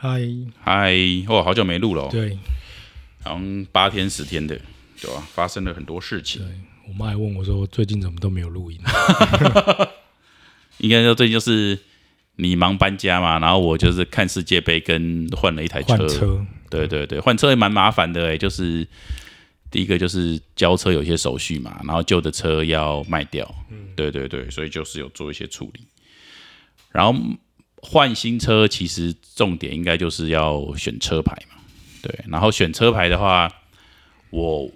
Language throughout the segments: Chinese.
嗨，嗨，哦，好久没录了、哦，对。好像八天十天的，对吧、发生了很多事情。对，，我妈还问我说，最近怎么都没有录音？应该说最近就是你忙搬家嘛，然后我就是看世界杯跟换了一台车，对对对，换车也蛮麻烦的诶，就是第一个就是交车有些手续嘛，然后旧的车要卖掉，对对对，所以就是有做一些处理，然后换新车其实重点应该就是要选车牌嘛，对，然后选车牌的话，我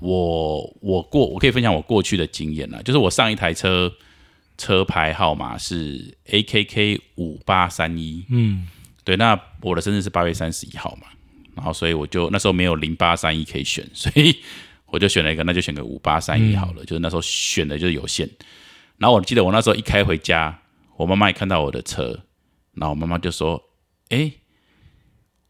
我我过我可以分享我过去的经验啦，就是我上一台车车牌号码是 AKK 五八三一，嗯，对，那我的生日是八月三十一号嘛，然后所以我就那时候没有零八三一可以选，所以我就选了一个，那就选个五八三一好了，就是那时候选的就是有限。然后我记得我那时候一开回家，我妈妈也看到我的车，然后我妈妈就说：“哎，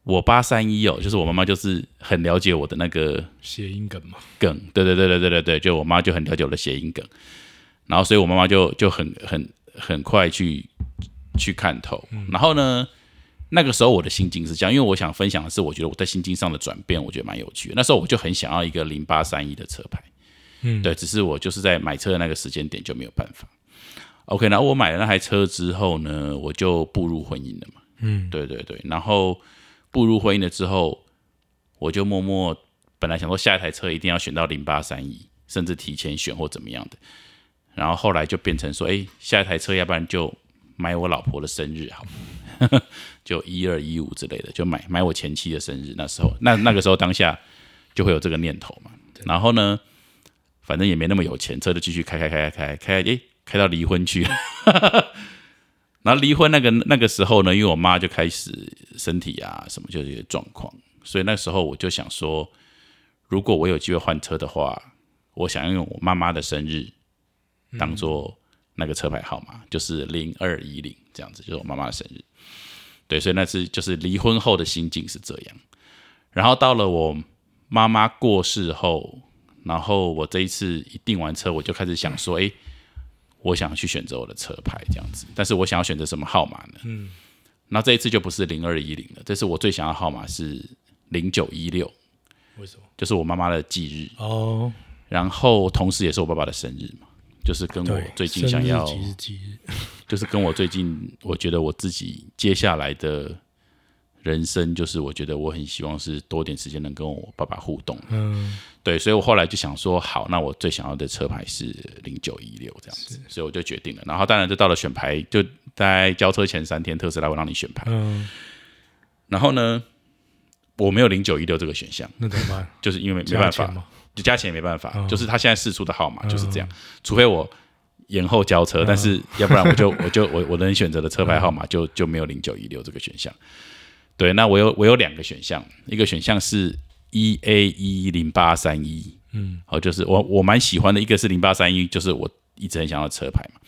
我八三一哦，就是我妈妈就是很了解我的那个谐音梗嘛，梗，对对对对对对对，就我妈就很了解我的谐音梗，然后所以我妈妈就就很很很快去去看透，然后呢，那个时候我的心境是这样，因为我想分享的是，我觉得我在心境上的转变，我觉得蛮有趣的。那时候我就很想要一个零八三一的车牌，嗯。对，只是我就是在买车的那个时间点就没有办法。OK，然后我买了那台车之后呢，我就步入婚姻了嘛，嗯，对对对，然后步入婚姻了之后，我就默默本来想说下一台车一定要选到零八三一，甚至提前选或怎么样的，然后后来就变成说，哎，下一台车要不然就买我老婆的生日好，就一二一五之类的，就买买我前妻的生日。那时候，那那个时候当下就会有这个念头嘛。然后呢，反正也没那么有钱，车就继续开开开开开开，诶，开到离婚去了。然后离婚那个那个时候呢，因为我妈就开始身体啊什么就有些状况，所以那时候我就想说，如果我有机会换车的话，我想要用我妈妈的生日当做那个车牌号码，就是零二一零这样子，就是我妈妈的生日。对，所以那次就是离婚后的心境是这样。然后到了我妈妈过世后，然后我这一次一订完车，我就开始想说，诶，我想去选择我的车牌这样子，但是我想要选择什么号码呢？嗯，那这一次就不是零二一零了，这次我最想要号码是零九一六，为什么？就是我妈妈的忌日，哦，然后同时也是我爸爸的生日嘛，就是跟我，最近想要，生日日，就是跟我最近我觉得我自己接下来的人生，就是我觉得我很希望是多点时间能跟我爸爸互动，嗯，对，所以我后来就想说，好，那我最想要的车牌是零九一六这样子，所以我就决定了。然后当然就到了选牌，就在交车前三天，特斯拉会让你选牌。嗯，然后呢，我没有零九一六这个选项，那怎么办？就是因为没办法？就加钱也没办法，嗯就是他现在试出的号码就是这样，除非我延后交车，但是要不然我就 我就我我能选择的车牌号码就就没有零九一六这个选项。对，那我有我有两个选项，一个选项是 E A 一零八三一，嗯，哦，就是我我蛮喜欢的，一个是零八三一，就是我一直很想要的车牌嘛。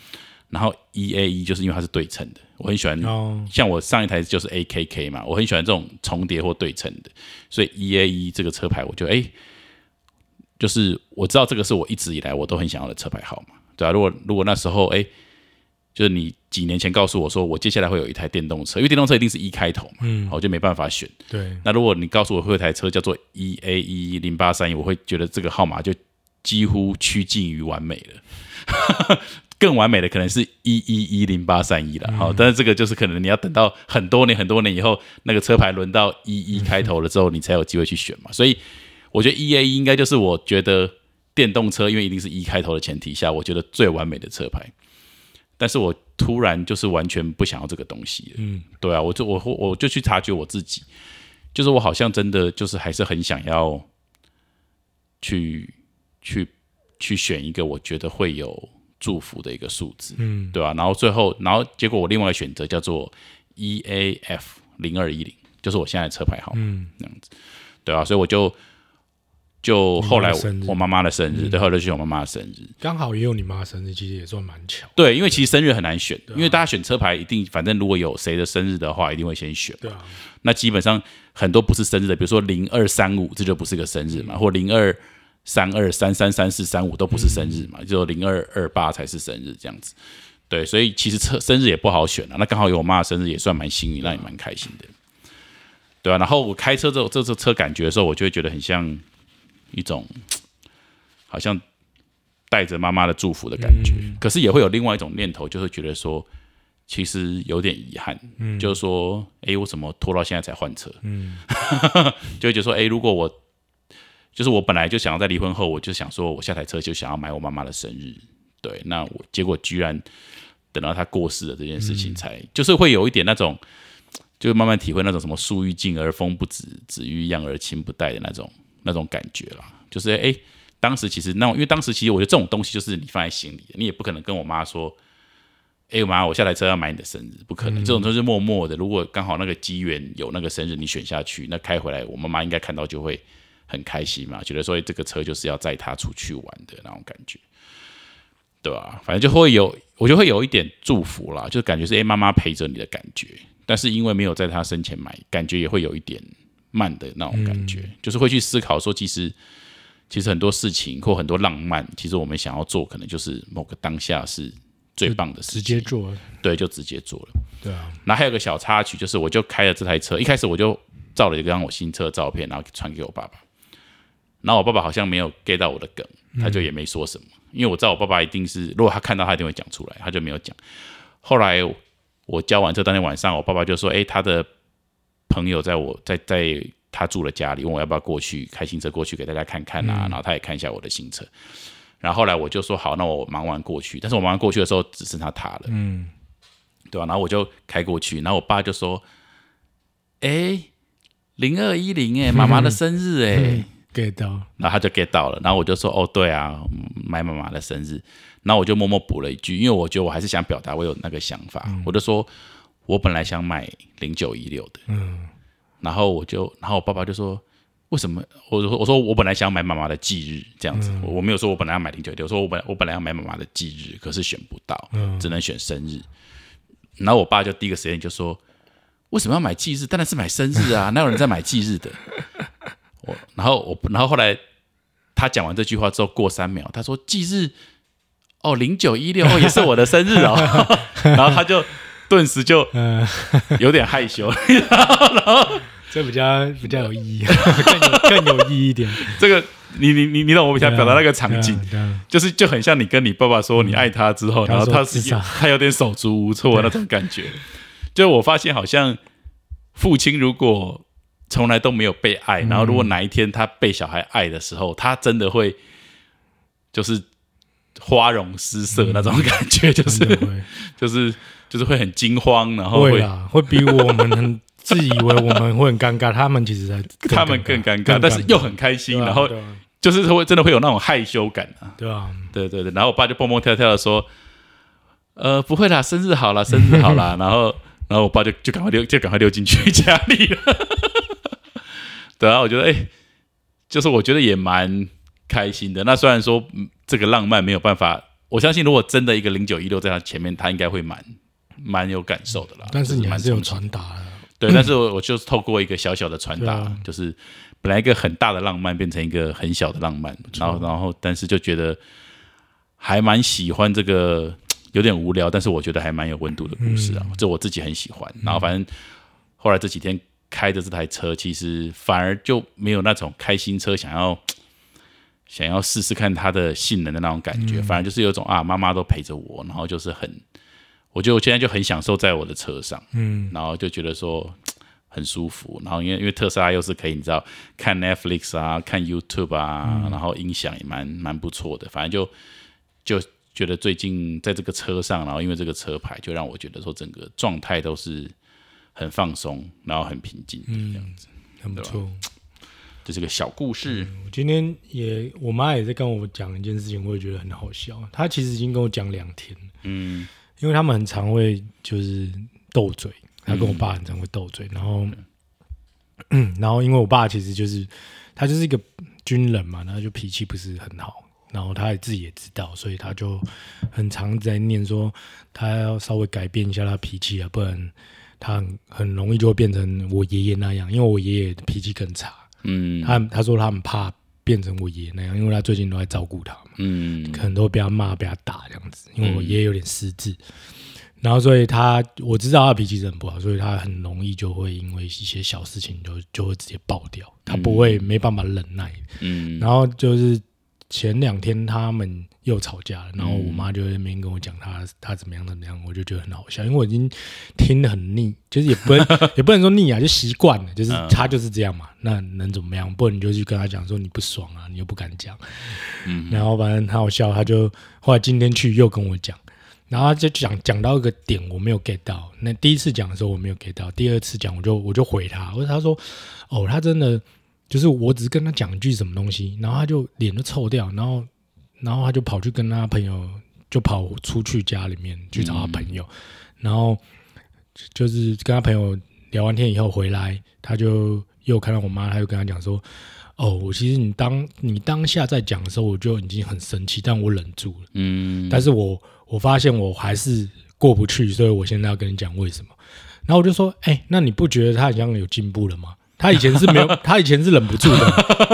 然后 E A 一就是因为它是对称的，我很喜欢哦，像我上一台就是 A K K 嘛，我很喜欢这种重叠或对称的，所以 E A 一这个车牌，我就哎、诶就是我知道这个是我一直以来我都很想要的车牌号码，对啊，如果如果那时候哎、诶就是你几年前告诉我说我接下来会有一台电动车，因为电动车一定是一开头嘛，嗯，我就没办法选。对，那如果你告诉我会有台车叫做 E A 一零八三一，我会觉得这个号码就几乎趋近于完美了。更完美的可能是一一一零八三一了，好、但是这个就是可能你要等到很多年很多年以后，那个车牌轮到一一开头了之后，你才有机会去选嘛。所以我觉得 E A 一应该就是我觉得电动车，因为一定是一开头的前提下，我觉得最完美的车牌。但是我突然就是完全不想要这个东西了，嗯，对啊，我就我我就去察觉我自己，就是我好像真的就是还是很想要去去去选一个我觉得会有祝福的一个数字，嗯，对吧、然后最后，然后结果我另外选择叫做 E A F 零二一零，就是我现在的车牌号码，嗯，这样子，对啊，所以我就就后来你妈的生日我妈妈的生日，对，后来就是我妈妈的生日，刚好也有你妈生日，其实也算蛮巧，对，因为其实生日很难选，因为大家选车牌一定，反正如果有谁的生日的话，一定会先选。对啊，那基本上很多不是生日的，比如说零二三五，这就不是个生日嘛，或零二三二三三三四三五都不是生日嘛，只有零二二八才是生日这样子。对，所以其实车生日也不好选啊。那刚好有我妈的生日，也算蛮幸运，让你蛮开心的，对啊。然后我开车这这这车感觉的时候，我就会觉得很像一种好像带着妈妈的祝福的感觉。可是也会有另外一种念头，就是觉得说，其实有点遗憾，就是说，哎，我怎么拖到现在才换车？嗯，就会觉得说，哎，如果我就是我本来就想要在离婚后，我就想说我下台车就想要买我妈妈的生日。对，那我结果居然等到她过世了这件事情，才就是会有一点那种，就慢慢体会那种什么树欲静而风不止，子欲养而亲不待的那种那种感觉啦。就是哎，当时其实那因为当时其实我觉得这种东西就是你放在心里，你也不可能跟我妈说，哎妈，我下台车要买你的生日，不可能。这种都是默默的。如果刚好那个机缘有那个生日你选下去，那开回来我妈妈应该看到就会很开心嘛，觉得说这个车就是要载她出去玩的那种感觉。对吧？反正就会有，我就会有一点祝福啦，就感觉是哎，妈妈陪着你的感觉。但是因为没有在她生前买，感觉也会有一点慢的那种感觉，就是会去思考说，其实其实很多事情或很多浪漫，其实我们想要做，可能就是某个当下是最棒的事情，直接做，对，就直接做了。对啊。然后还有个小插曲，就是我就开了这台车，一开始我就照了一张我新车的照片，然后传给我爸爸。然后我爸爸好像没有 get 到我的梗，他就也没说什么。因为我知道我爸爸一定是，如果他看到他一定会讲出来，他就没有讲。后来我交完车当天晚上，我爸爸就说：“哎，他的朋友在我在在他住的家里，问我要不要过去开新车过去给大家看看啊。”然后他也看一下我的新车。然后后来我就说：“好，那我忙完过去。”但是我忙完过去的时候，只剩他他了，嗯，对吧？然后我就开过去，然后我爸就说：“哎，零二一零，哎，妈妈的生日，哎。” get 到，然后他就 get 到了，然后我就说哦，对啊，买妈妈的生日，然后我就默默补了一句，因为我觉得我还是想表达我有那个想法，我就说我本来想买零九一六的，嗯，然后我就，然后我爸爸就说为什么？我说我说我本来想买妈妈的忌日这样子，我没有说我本来要买零九一六，我说我本我本来要买妈妈的忌日，可是选不到，只能选生日，然后我爸就第一个时间就说为什么要买忌日？当然是买生日啊，哪有人在买忌日的？我然后我，然后后来他讲完这句话之后，过三秒，他说：“忌日哦，零九一六也是我的生日哦。” 然后他就顿时就有点害羞，然后这比较比较有意义，更有更有意义一点。这个你你你你懂我想表达那个场景，就是就很像你跟你爸爸说你爱他之后，然后他是他有点手足无措那种感觉。就我发现，好像父亲如果。从来都没有被爱，然后如果哪一天他被小孩爱的时候，他真的会就是花容失色那种感觉，就是 就是就是会很惊慌，然后会啊，会比我们很 自以为我们会很尴尬，他们其实他们更尴尬，但是又很开心，然后就是会真的会有那种害羞感啊，对啊，对对对，然后我爸就蹦蹦跳跳的说，呃，不会啦，生日好啦，生日好啦，然后然后我爸就就赶快溜就赶快溜进去家里了。对啊，我觉得哎，就是我觉得也蛮开心的。那虽然说这个浪漫没有办法，我相信如果真的一个零九一六在他前面，他应该会蛮蛮有感受的啦。但是你还是有传达的，对。但是我我就是透过一个小小的传达，就是本来一个很大的浪漫变成一个很小的浪漫，然后然后但是就觉得还蛮喜欢这个有点无聊，但是我觉得还蛮有温度的故事啊，这我自己很喜欢。然后反正后来这几天。开着这台车，其实反而就没有那种开新车想要想要试试看它的性能的那种感觉，反而就是有种啊，妈妈都陪着我，然后就是很，我觉得我现在就很享受在我的车上，嗯，然后就觉得说很舒服，然后因为因为特斯拉又是可以你知道看 Netflix 啊，看 YouTube 啊，然后音响也蛮蛮不错的，反正就就觉得最近在这个车上，然后因为这个车牌，就让我觉得说整个状态都是。很放松，然后很平静，嗯，这样子很不错。这是个小故事。我今天也，我妈也在跟我讲一件事情，我也觉得很好笑。她其实已经跟我讲两天，嗯，因为他们很常会就是斗嘴，她跟我爸很常会斗嘴，然后，嗯 然后因为我爸其实就是他就是一个军人嘛，然后就脾气不是很好，然后他也自己也知道，所以他就很常在念说他要稍微改变一下他脾气啊，不然。他很容易就会变成我爷爷那样，因为我爷爷脾气更差。嗯，他他说他很怕变成我爷爷那样，因为他最近都在照顾他嘛，嗯。可能都会被他骂、被他打这样子，因为我爷爷有点失智。然后，所以他我知道他脾气是很不好，所以他很容易就会因为一些小事情就就会直接爆掉，他不会没办法忍耐。嗯。然后就是前两天他们又吵架了，然后我妈就在那边跟我讲他他怎么样怎么样，我就觉得很好笑，因为我已经听得很腻，就是也不能 也不能说腻啊，就习惯了，就是他就是这样嘛，那能怎么样？不然你就去跟他讲说你不爽啊，你又不敢讲，嗯然后反正很好笑，他就后来今天去又跟我讲。然后他就讲讲到一个点我没有 get 到，那第一次讲的时候我没有 get 到，第二次讲我就我就回他，我说他说哦，他真的就是我只是跟他讲一句什么东西，然后他就脸就臭掉，然后然后他就跑去跟他朋友就跑出去家里面去找他朋友，然后就是跟他朋友聊完天以后回来，他就又看到我妈，他就跟他讲说。哦，我其实你当你当下在讲的时候，我就已经很生气，但我忍住了。嗯但是我我发现我还是过不去，所以我现在要跟你讲为什么。然后我就说，哎、那你不觉得他好像有进步了吗？他以前是没有，他以前是忍不住的。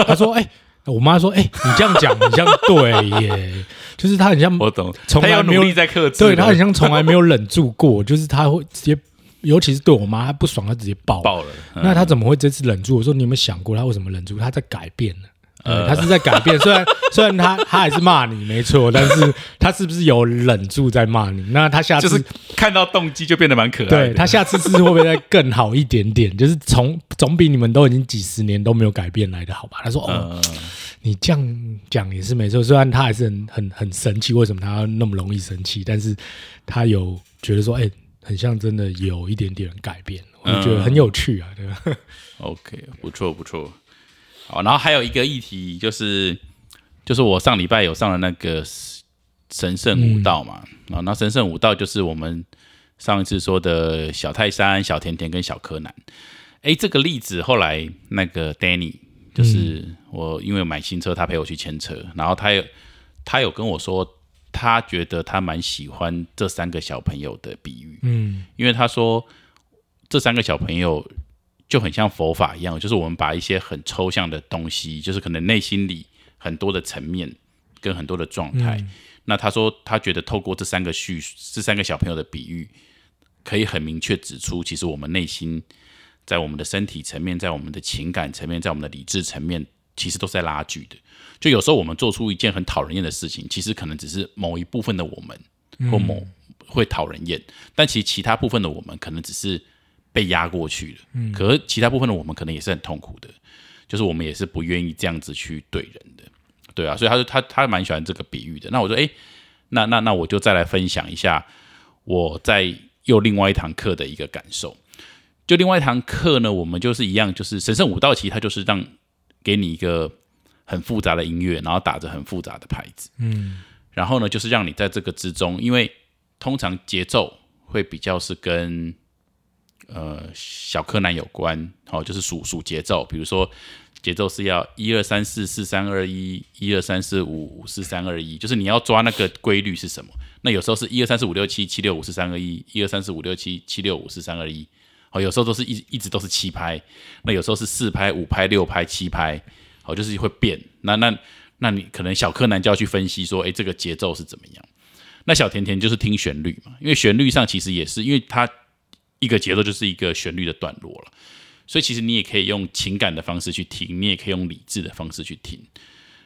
他说，哎、我妈说，哎、你这样讲，你这样对耶，就是他很像，我懂，从来没有他有努力在克制，对他很像从来没有忍住过，就是他会直接，尤其是对我妈，他不爽，他直接爆。爆了。嗯那他怎么会这次忍住？我说你有没有想过他为什么忍住？他在改变呢？呃呃，他是在改变，虽然 虽然他他还是骂你没错，但是他是不是有忍住在骂你？那他下次就是看到动机就变得蛮可爱的。对他下次是会不会再更好一点点？就是从总比你们都已经几十年都没有改变来的好吧？他说哦，嗯，你这样讲也是没错，虽然他还是很很很生气，为什么他要那么容易生气？但是他有觉得说，哎、很像真的有一点点改变，我就觉得很有趣啊，对吧？OK，不错不错。好，然后还有一个议题就是，就是我上礼拜有上了那个神圣武道嘛，啊、那神圣武道就是我们上一次说的小泰山、小甜甜跟小柯南。诶，这个例子后来那个 Danny，就是我因为买新车，他陪我去牵车，然后他有他有跟我说，他觉得他蛮喜欢这三个小朋友的比喻，嗯。因为他说这三个小朋友就很像佛法一样，就是我们把一些很抽象的东西，就是可能内心里很多的层面跟很多的状态。那他说他觉得透过这三个叙这三个小朋友的比喻，可以很明确指出，其实我们内心在我们的身体层面，在我们的情感层面，在我们的理智层面，其实都是在拉锯的。就有时候我们做出一件很讨人厌的事情，其实可能只是某一部分的我们或某会讨人厌，但其实其他部分的我们可能只是被压过去了。嗯，可是其他部分的我们可能也是很痛苦的，就是我们也是不愿意这样子去对人的。对啊，所以他说他他蛮喜欢这个比喻的。那我说，哎，那那那我就再来分享一下我在又另外一堂课的一个感受。就另外一堂课呢，我们就是一样，就是神圣武道其实它就是让给你一个很复杂的音乐，然后打着很复杂的牌子，嗯然后呢，就是让你在这个之中，因为通常节奏会比较是跟呃小柯南有关，好、就是数数节奏，比如说节奏是要一二三四四三二一，一二三四五五四三二一，就是你要抓那个规律是什么。那有时候是一二三四五六七七六五四三二一，一二三四五六七七六五四三二一，好，有时候都是一一直都是七拍，那有时候是四拍、五拍、六拍、七拍，好，就是会变。那那那你可能小柯南就要去分析说，哎，这个节奏是怎么样？那小甜甜就是听旋律嘛，因为旋律上其实也是，因为它一个节奏就是一个旋律的段落了，所以其实你也可以用情感的方式去听，你也可以用理智的方式去听，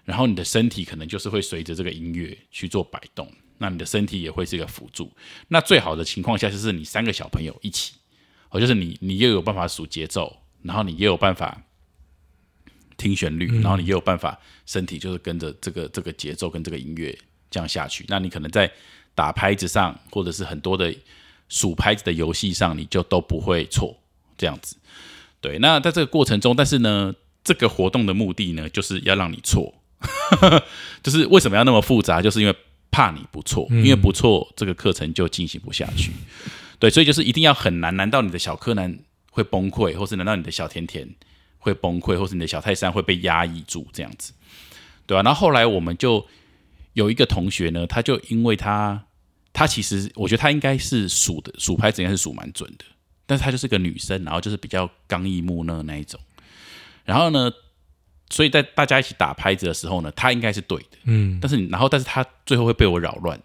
然后你的身体可能就是会随着这个音乐去做摆动，那你的身体也会是一个辅助。那最好的情况下就是你三个小朋友一起，哦，就是你你又有办法数节奏，然后你也有办法听旋律，然后你也有办法身体就是跟着这个这个节奏跟这个音乐这样下去。那你可能在打拍子上，或者是很多的数拍子的游戏上，你就都不会错这样子。对，那在这个过程中，但是呢，这个活动的目的呢，就是要让你错，就是为什么要那么复杂？就是因为怕你不错，因为不错，这个课程就进行不下去。对，所以就是一定要很难。难道你的小柯南会崩溃，或是难道你的小甜甜会崩溃，或是你的小泰山会被压抑住这样子？对啊，然后后来我们就有一个同学呢，他就因为他他其实我觉得他应该是数的数拍子应该是数蛮准的，但是她就是个女生，然后就是比较刚毅木讷那一种。然后呢，所以在大家一起打拍子的时候呢，她应该是对的，嗯，但是然后但是她最后会被我扰乱，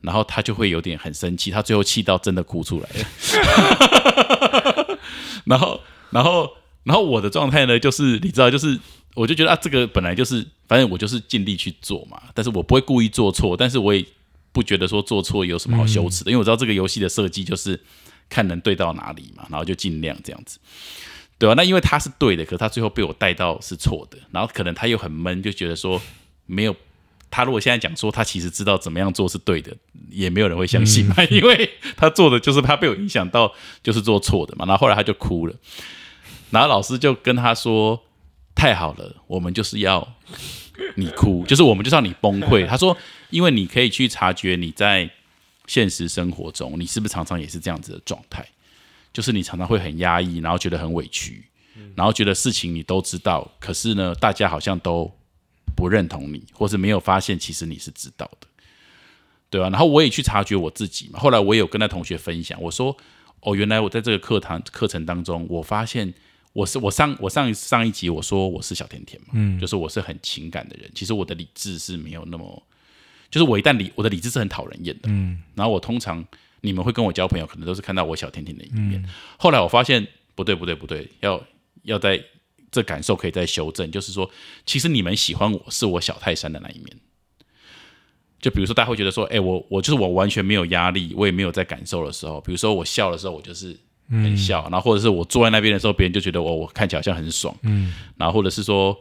然后她就会有点很生气，她最后气到真的哭出来了，然后然后然后我的状态呢，就是你知道，就是我就觉得啊，这个本来就是反正我就是尽力去做嘛，但是我不会故意做错，但是我也不觉得说做错有什么好羞耻的，因为我知道这个游戏的设计就是看能对到哪里嘛，然后就尽量这样子。对吧？那因为他是对的，可是他最后被我带到是错的，然后可能他又很闷，就觉得说没有他。如果现在讲说他其实知道怎么样做是对的，也没有人会相信嘛，因为他做的就是他被我影响到，就是做错的嘛。然后后来他就哭了，然后老师就跟他说：“太好了，我们就是要你哭，就是我们就是要你崩溃。”他说：“因为你可以去察觉你在现实生活中，你是不是常常也是这样子的状态。”就是你常常会很压抑，然后觉得很委屈，然后觉得事情你都知道，可是呢，大家好像都不认同你，或是没有发现其实你是知道的，对吧？然后我也去察觉我自己嘛。后来我也有跟那同学分享，我说：“哦，原来我在这个课堂课程当中，我发现我是我上我上上一集我说我是小甜甜嘛，嗯，就是我是很情感的人。其实我的理智是没有那么，就是我一旦理我的理智是很讨人厌的，嗯。然后我通常。你们会跟我交朋友，可能都是看到我小甜甜的一面。后来我发现不对，不对，不对，要要在这感受可以再修正，就是说，其实你们喜欢我是我小泰山的那一面。就比如说，大家会觉得说，哎，我我就是我完全没有压力，我也没有在感受的时候，比如说我笑的时候，我就是很笑，然后或者是我坐在那边的时候，别人就觉得我我看起来好像很爽，嗯，然后或者是说，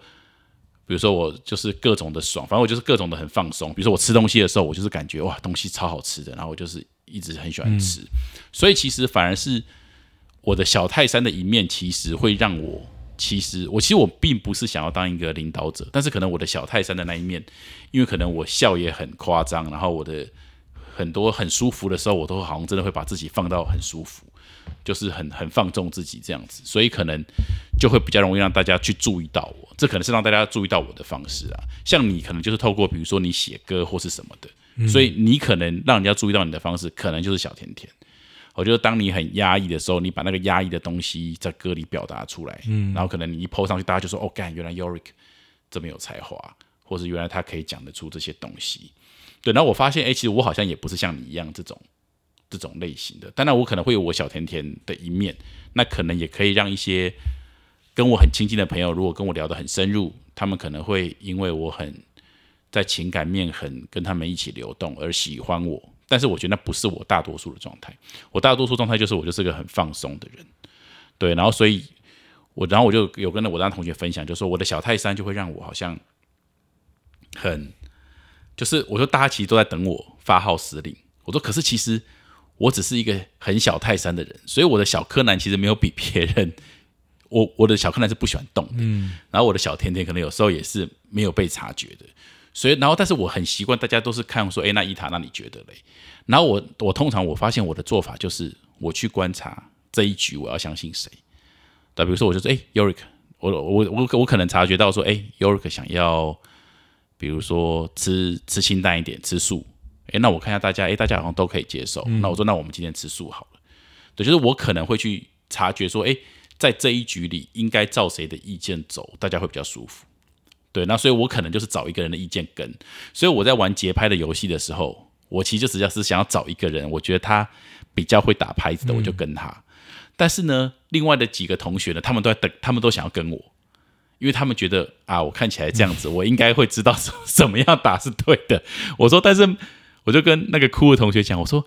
比如说我就是各种的爽，反正我就是各种的很放松。比如说我吃东西的时候，我就是感觉哇，东西超好吃的，然后我就是。一直很喜欢吃，所以其实反而是我的小泰山的一面，其实会让我，其实我其实我并不是想要当一个领导者，但是可能我的小泰山的那一面，因为可能我笑也很夸张，然后我的很多很舒服的时候，我都好像真的会把自己放到很舒服，就是很很放纵自己这样子，所以可能就会比较容易让大家去注意到我，这可能是让大家注意到我的方式啊。像你可能就是透过比如说你写歌或是什么的。所以你可能让人家注意到你的方式，可能就是小甜甜。我觉得当你很压抑的时候，你把那个压抑的东西在歌里表达出来，嗯，然后可能你一 PO 上去，大家就说：“哦，干，原来 Yorick 这么有才华，或是原来他可以讲得出这些东西。”对，然后我发现，哎，其实我好像也不是像你一样这种这种类型的。当然，我可能会有我小甜甜的一面，那可能也可以让一些跟我很亲近的朋友，如果跟我聊得很深入，他们可能会因为我很。在情感面很跟他们一起流动而喜欢我，但是我觉得那不是我大多数的状态。我大多数状态就是我就是个很放松的人，对。然后所以，我然后我就有跟我那同学分享，就说我的小泰山就会让我好像很，就是我说大家其实都在等我发号施令。我说可是其实我只是一个很小泰山的人，所以我的小柯南其实没有比别人，我我的小柯南是不喜欢动的。嗯。然后我的小甜甜可能有时候也是没有被察觉的。所以，然后，但是我很习惯，大家都是看说，哎，那伊塔，那你觉得嘞？然后我，我通常我发现我的做法就是，我去观察这一局，我要相信谁？对，比如说，我就说，哎，Yorick，我我我我可能察觉到说，哎，Yorick 想要，比如说吃吃清淡一点，吃素。哎，那我看一下大家，哎，大家好像都可以接受。那我说，那我们今天吃素好了。对，就是我可能会去察觉说，哎，在这一局里，应该照谁的意见走，大家会比较舒服。对，那所以我可能就是找一个人的意见跟，所以我在玩节拍的游戏的时候，我其实就只要是想要找一个人，我觉得他比较会打拍子的，我就跟他。但是呢，另外的几个同学呢，他们都在等，他们都想要跟我，因为他们觉得啊，我看起来这样子，我应该会知道怎 么样打是对的。我说，但是我就跟那个哭的同学讲，我说，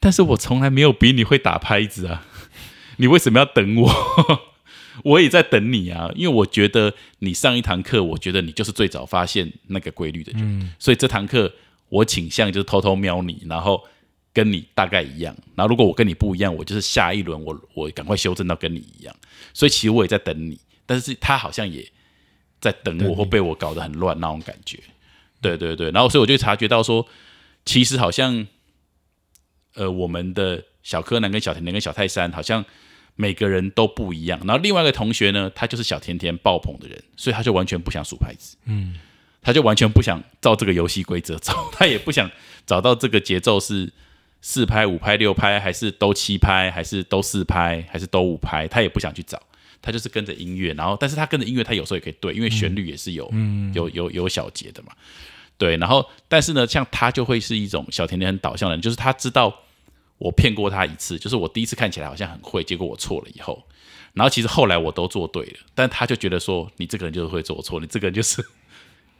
但是我从来没有比你会打拍子啊，你为什么要等我？我也在等你啊，因为我觉得你上一堂课，我觉得你就是最早发现那个规律的人，所以这堂课我倾向就是偷偷瞄你，然后跟你大概一样。然后如果我跟你不一样，我就是下一轮我我赶快修正到跟你一样。所以其实我也在等你，但是他好像也在等我，或被我搞得很乱那种感觉。对对对，然后所以我就察觉到说，其实好像呃，我们的小柯南跟小甜甜跟小泰山好像。每个人都不一样，然后另外一个同学呢，他就是小甜甜爆棚的人，所以他就完全不想数拍子，嗯，他就完全不想照这个游戏规则走，他也不想找到这个节奏是四拍、五拍、六拍，还是都七拍，还是都四拍，还是都五拍，他也不想去找，他就是跟着音乐，然后但是他跟着音乐，他有时候也可以对，因为旋律也是有有有有小节的嘛。对，然后但是呢，像他就会是一种小甜甜很导向的人，就是他知道我骗过他一次，就是我第一次看起来好像很会，结果我错了以后，然后其实后来我都做对了，但他就觉得说你这个人就是会做错，你这个人就是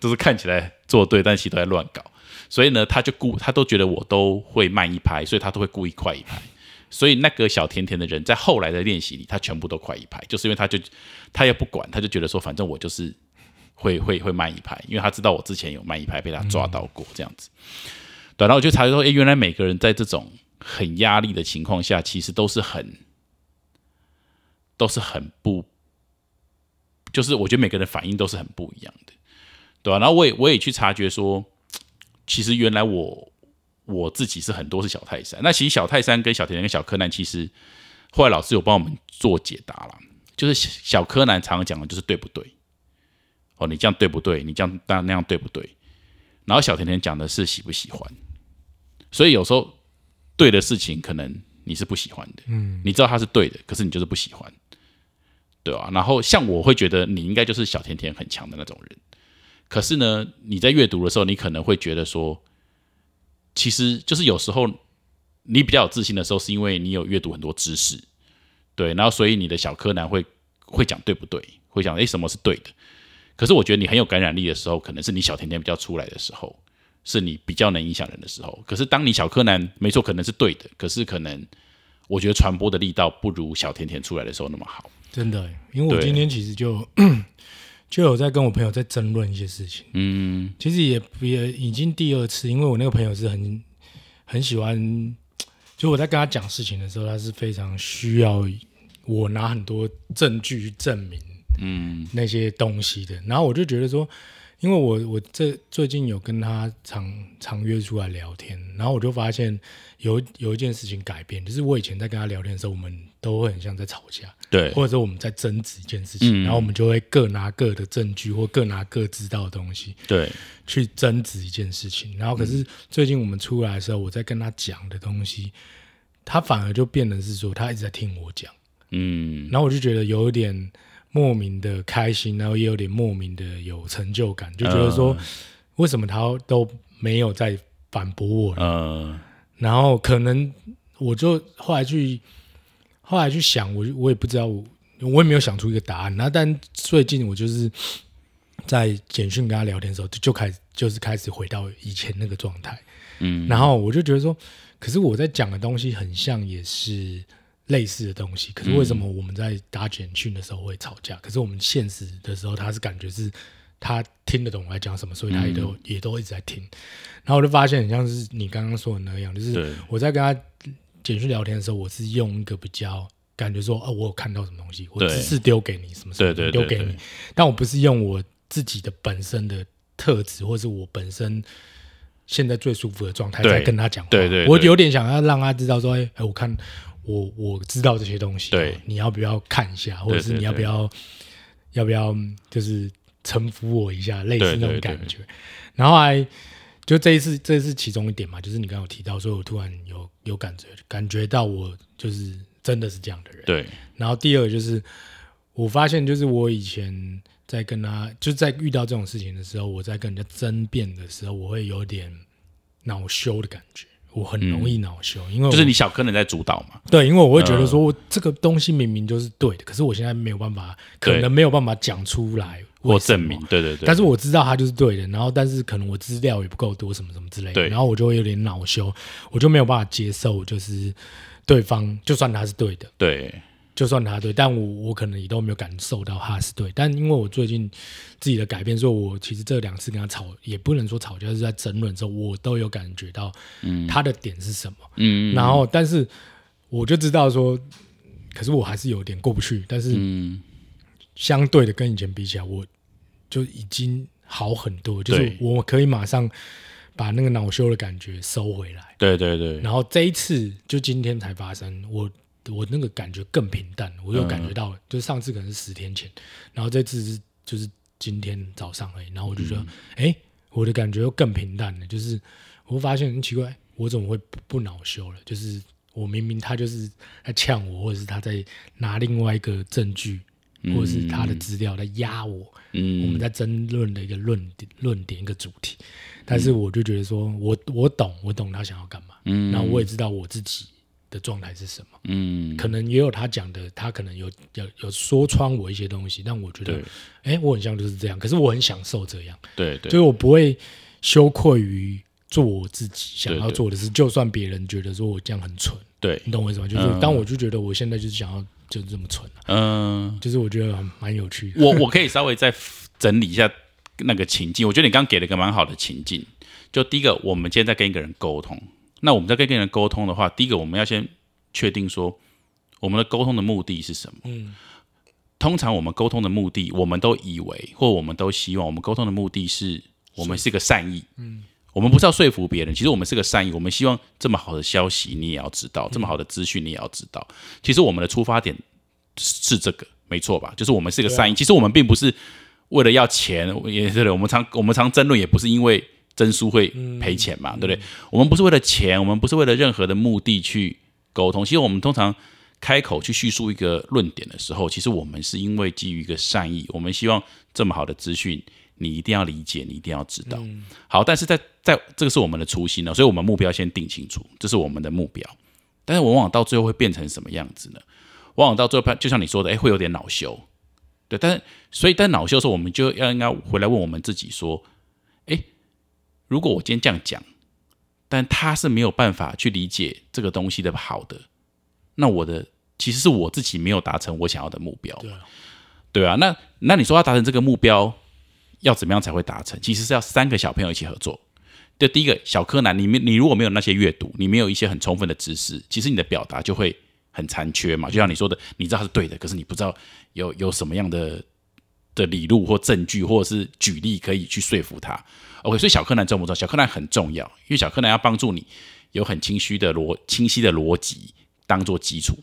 就是看起来做对，但其实都在乱搞。所以呢，他就故他都觉得我都会慢一拍，所以他都会故意快一拍。所以那个小甜甜的人在后来的练习里，他全部都快一拍，就是因为他就他也不管，他就觉得说，反正我就是会会会慢一拍，因为他知道我之前有慢一拍被他抓到过这样子。对，然后我就察觉说，哎，原来每个人在这种很压力的情况下，其实都是很都是很不，就是我觉得每个人反应都是很不一样的，对吧？然后我也我也去察觉说。其实原来我我自己是很多是小泰山，那其实小泰山跟小甜甜跟小柯南，其实后来老师有帮我们做解答了，就是小柯南常常讲的就是对不对？哦，你这样对不对？你这样那那样对不对？然后小甜甜讲的是喜不喜欢，所以有时候对的事情可能你是不喜欢的，嗯，你知道他是对的，可是你就是不喜欢，对吧？然后像我会觉得你应该就是小甜甜很强的那种人。可是呢，你在阅读的时候，你可能会觉得说，其实就是有时候你比较有自信的时候，是因为你有阅读很多知识，对，然后所以你的小柯南会会讲对不对？会讲诶什么是对的？可是我觉得你很有感染力的时候，可能是你小甜甜比较出来的时候，是你比较能影响人的时候。可是当你小柯南没错，可能是对的，可是可能我觉得传播的力道不如小甜甜出来的时候那么好。真的，因为我今天其实就。就有在跟我朋友在争论一些事情，嗯，其实也也已经第二次，因为我那个朋友是很很喜欢，就我在跟他讲事情的时候，他是非常需要我拿很多证据去证明，嗯，那些东西的。然后我就觉得说，因为我我这最近有跟他常常约出来聊天，然后我就发现有有一件事情改变，就是我以前在跟他聊天的时候，我们都会很像在吵架。对，或者说我们在争执一件事情，然后我们就会各拿各的证据，或各拿各知道的东西，对，去争执一件事情。然后，可是最近我们出来的时候，我在跟他讲的东西，他反而就变得是说，他一直在听我讲，嗯，然后我就觉得有一点莫名的开心，然后也有点莫名的有成就感，就觉得说，为什么他都没有在反驳我？嗯，然后可能我就后来去。后来去想，我我也不知道，我我也没有想出一个答案。然后，但最近我就是在简讯跟他聊天的时候，就就开始就是开始回到以前那个状态。嗯，然后我就觉得说，可是我在讲的东西很像，也是类似的东西。可是为什么我们在打简讯的时候会吵架？可是我们现实的时候，他是感觉是他听得懂我在讲什么，所以他也都也都一直在听。然后我就发现，很像是你刚刚说的那样，就是我在跟他。简讯聊天的时候，我是用一个比较感觉说，哦，我有看到什么东西，我只是丢给你什么什么，丢给你，但我不是用我自己的本身的特质，或是我本身现在最舒服的状态在跟他讲话。对对，我有点想要让他知道说，哎，我看我我知道这些东西，对，你要不要看一下，或者是你要不要要不要就是臣服我一下，类似那种感觉，然后还。就这一次，这是其中一点嘛，就是你刚刚有提到，所以我突然有有感觉，感觉到我就是真的是这样的人。对。然后第二个就是，我发现就是我以前在跟他，就在遇到这种事情的时候，我在跟人家争辩的时候，我会有点恼羞的感觉，我很容易恼羞，因为就是你小柯能在主导嘛。对，因为我会觉得说，这个东西明明就是对的，可是我现在没有办法，可能没有办法讲出来。或证明，对对对，但是我知道他就是对的，然后但是可能我资料也不够多，什么什么之类的，然后我就会有点恼羞，我就没有办法接受，就是对方就算他是对的，对，就算他对，但我我可能也都没有感受到他是对，但因为我最近自己的改变，所以我其实这两次跟他吵，也不能说吵架，是在争论的时候，我都有感觉到，嗯，他的点是什么，嗯，然后但是我就知道说，可是我还是有点过不去，但是，嗯。相对的，跟以前比起来，我就已经好很多。就是我可以马上把那个恼羞的感觉收回来。对对对。然后这一次就今天才发生，我我那个感觉更平淡。我又感觉到，就是上次可能是十天前，然后这次是就是今天早上而已。然后我就说，哎，我的感觉又更平淡了。就是我发现很奇怪，我怎么会不恼羞了？就是我明明他就是在呛我，或者是他在拿另外一个证据。或者是他的资料在压我，嗯我们在争论的一个论点、论点一个主题。但是我就觉得说，我我懂，我懂他想要干嘛，嗯然后我也知道我自己的状态是什么。嗯，可能也有他讲的，他可能有有有说穿我一些东西，但我觉得对，哎，我很像就是这样，可是我很享受这样，对对所以我不会羞愧于做我自己想要做的事，就算别人觉得说我这样很蠢，对，你懂我意思吗？就是嗯当我就觉得我现在就是想要就是这么蠢啊，嗯，就是我觉得蛮有趣的。我我可以稍微再整理一下那个情境。我觉得你刚刚给了一个蛮好的情境。就第一个，我们今天在跟一个人沟通，那我们在跟一个人沟通的话，第一个我们要先确定说我们的沟通的目的是什么。嗯，通常我们沟通的目的，我们都以为或我们都希望，我们沟通的目的是我们是个善意。嗯，我们不是要说服别人，其实我们是个善意，我们希望这么好的消息你也要知道，这么好的资讯你也要知道。其实我们的出发点是这个，没错吧？就是我们是个善意，其实我们并不是为了要钱，也是的。我们常我们常争论，也不是因为真输会赔钱嘛，对不对？我们不是为了钱，我们不是为了任何的目的去沟通。其实我们通常开口去叙述一个论点的时候，其实我们是因为基于一个善意，我们希望这么好的资讯你一定要理解，你一定要知道。好，但是在在这个是我们的初心呢，所以我们目标先定清楚，这是我们的目标。但是往往到最后会变成什么样子呢？往往到最后，就像你说的，哎，会有点恼羞。对，但是所以但恼羞的时候，我们就要应该回来问我们自己说，哎，如果我今天这样讲，但他是没有办法去理解这个东西的好的，那我的其实是我自己没有达成我想要的目标。对啊，对啊，那那你说要达成这个目标，要怎么样才会达成？其实是要三个小朋友一起合作。对，第一个小柯南，你没你如果没有那些阅读，你没有一些很充分的知识，其实你的表达就会很残缺嘛。就像你说的，你知道它是对的，可是你不知道有有什么样的的理路或证据或者是举例可以去说服他。OK，所以小柯南重不重要？小柯南很重要，因为小柯南要帮助你有很清晰的逻清晰的逻辑当做基础。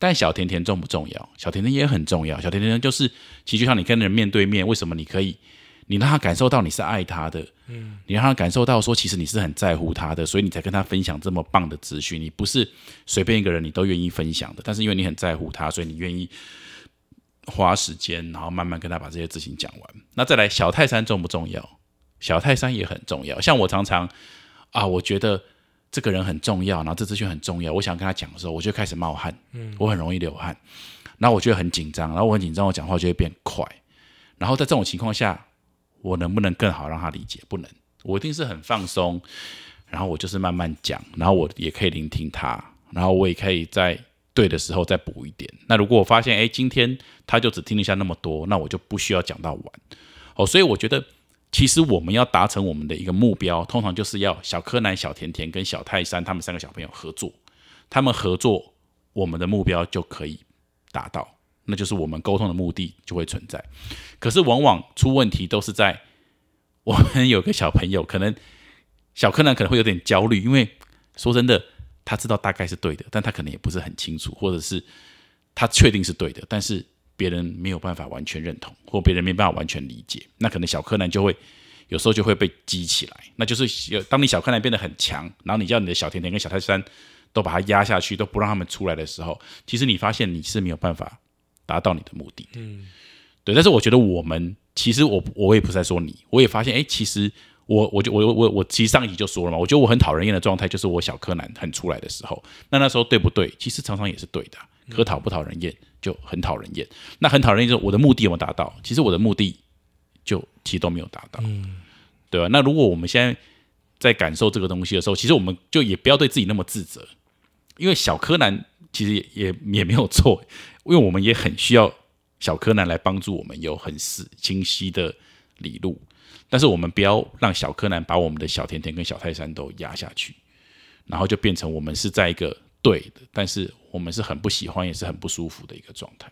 但小甜甜重不重要？小甜甜也很重要。小甜甜就是，其实就像你跟人面对面，为什么你可以，你让他感受到你是爱他的，嗯，你让他感受到说，其实你是很在乎他的，所以你才跟他分享这么棒的资讯。你不是随便一个人你都愿意分享的，但是因为你很在乎他，所以你愿意花时间，然后慢慢跟他把这些事情讲完。那再来，小泰山重不重要？小泰山也很重要。像我常常啊，我觉得这个人很重要，然后这资讯很重要，我想跟他讲的时候，我就开始冒汗，嗯，我很容易流汗，然后我觉得很紧张，然后我很紧张，我讲话就会变快。然后在这种情况下，我能不能更好让他理解？不能，我一定是很放松，然后我就是慢慢讲，然后我也可以聆听他，然后我也可以在对的时候再补一点。那如果我发现，哎，今天他就只听了一下那么多，那我就不需要讲到完。哦，所以我觉得，其实我们要达成我们的一个目标，通常就是要小柯南、小甜甜跟小泰山他们三个小朋友合作，他们合作，我们的目标就可以达到。那就是我们沟通的目的就会存在。可是往往出问题都是在我们有个小朋友，可能小柯南可能会有点焦虑，因为说真的，他知道大概是对的，但他可能也不是很清楚，或者是他确定是对的，但是别人没有办法完全认同，或别人没办法完全理解，那可能小柯南就会有时候就会被激起来。那就是有当你小柯南变得很强，然后你叫你的小甜甜跟小泰山都把他压下去，都不让他们出来的时候，其实你发现你是没有办法。达到你的目的，嗯，对。但是我觉得我们其实我我也不是在说你，我也发现，哎，其实我我就我我我其实上一集就说了嘛，我觉得我很讨人厌的状态就是我小柯南很出来的时候，那那时候对不对？其实常常也是对的，可讨不讨人厌就很讨人厌。那很讨人厌就是我的目的有没有达到？其实我的目的就其实都没有达到，嗯，对吧？那如果我们现在在感受这个东西的时候，其实我们就也不要对自己那么自责，因为小柯南其实也也也没有错。因为我们也很需要小柯南来帮助我们有很是清晰的理路，但是我们不要让小柯南把我们的小甜甜跟小泰山都压下去，然后就变成我们是在一个对的，但是我们是很不喜欢也是很不舒服的一个状态，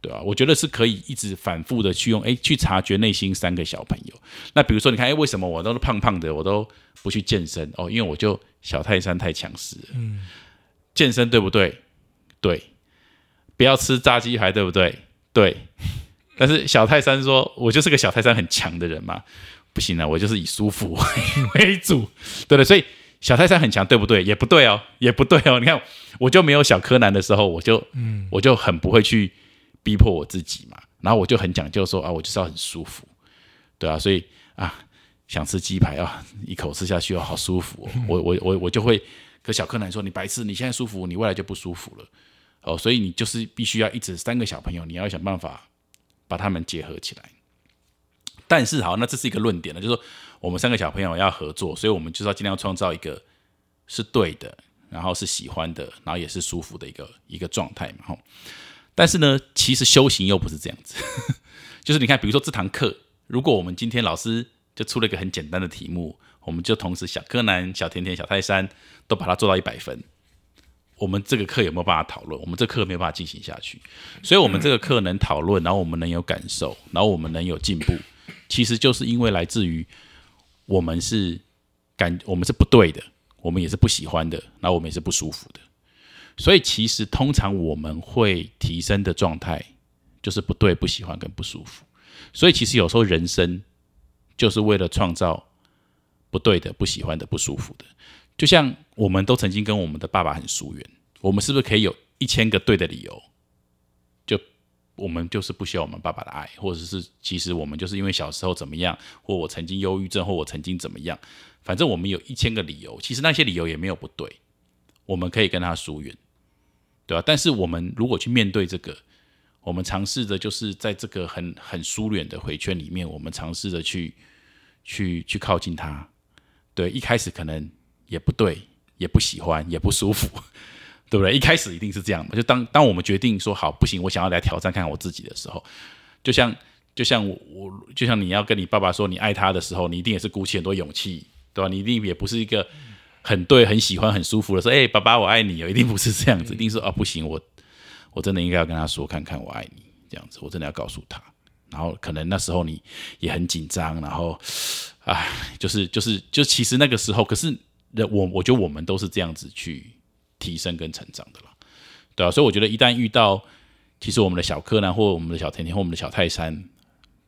对吧？我觉得是可以一直反复的去用，哎，去察觉内心三个小朋友。那比如说，你看，哎，为什么我都是胖胖的，我都不去健身？哦，因为我就小泰山太强势了。嗯，健身对不对？对。不要吃炸鸡排，对不对？对。但是小泰山说：“我就是个小泰山很强的人嘛，不行啊，我就是以舒服 为主，对的。所以小泰山很强，对不对？也不对哦，也不对哦。你看，我就没有小柯南的时候，我就，嗯，我就很不会去逼迫我自己嘛。然后我就很讲究说啊，我就是要很舒服，对啊，所以啊，想吃鸡排啊，一口吃下去哦，好舒服。我我我我就会，可小柯南说你白痴，你现在舒服，你未来就不舒服了哦。所以你就是必须要一直三个小朋友，你要想办法把他们结合起来。但是好，那这是一个论点了，就是说我们三个小朋友要合作，所以我们就是要尽量创造一个是对的，然后是喜欢的，然后也是舒服的一个一个状态嘛，吼。但是呢，其实修行又不是这样子，就是你看，比如说这堂课，如果我们今天老师就出了一个很简单的题目，我们就同时小柯南、小甜甜、小泰山都把它做到一百分，我们这个课有没有办法讨论？我们这课没有办法进行下去。所以，我们这个课能讨论，然后我们能有感受，然后我们能有进步，其实就是因为来自于我们是感，我们是不对的，我们也是不喜欢的，然后我们也是不舒服的。所以其实通常我们会提升的状态就是不对、不喜欢跟不舒服。所以其实有时候人生就是为了创造不对的、不喜欢的、不舒服的。就像我们都曾经跟我们的爸爸很疏远，我们是不是可以有一千个对的理由？就我们就是不需要我们爸爸的爱，或者是其实我们就是因为小时候怎么样，或我曾经忧郁症，或我曾经怎么样，反正我们有一千个理由。其实那些理由也没有不对。我们可以跟他疏远，对吧？但是我们如果去面对这个，我们尝试着就是在这个很很疏远的回圈里面，我们尝试着去去去靠近他。对，一开始可能也不对，也不喜欢，也不舒服，对不对？一开始一定是这样嘛。就当当我们决定说好不行，我想要来挑战看看我自己的时候，就像就像我我就像你要跟你爸爸说你爱他的时候，你一定也是鼓起很多勇气，对吧？你一定也不是一个。很对，很喜欢，很舒服的说：“哎，爸爸，我爱你。”哦，一定不是这样子，一定是啊，不行，我我真的应该要跟他说，看看我爱你这样子，我真的要告诉他。然后可能那时候你也很紧张，然后唉，就是就是就其实那个时候，可是我我觉得我们都是这样子去提升跟成长的了，对啊，所以我觉得一旦遇到其实我们的小柯南或我们的小甜甜或我们的小泰山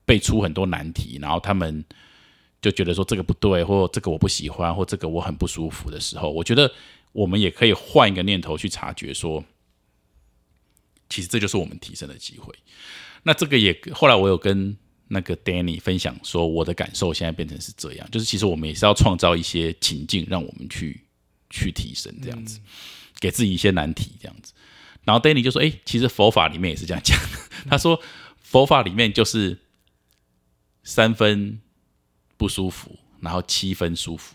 被出很多难题，然后他们。就觉得说这个不对，或这个我不喜欢，或这个我很不舒服的时候，我觉得我们也可以换一个念头去察觉，说其实这就是我们提升的机会。那这个也后来我有跟那个 Danny 分享说，我的感受现在变成是这样，就是其实我们也是要创造一些情境，让我们去去提升这样子，给自己一些难题这样子。然后 Danny 就说：“哎，其实佛法里面也是这样讲，他说佛法里面就是三分。”不舒服，然后七分舒服，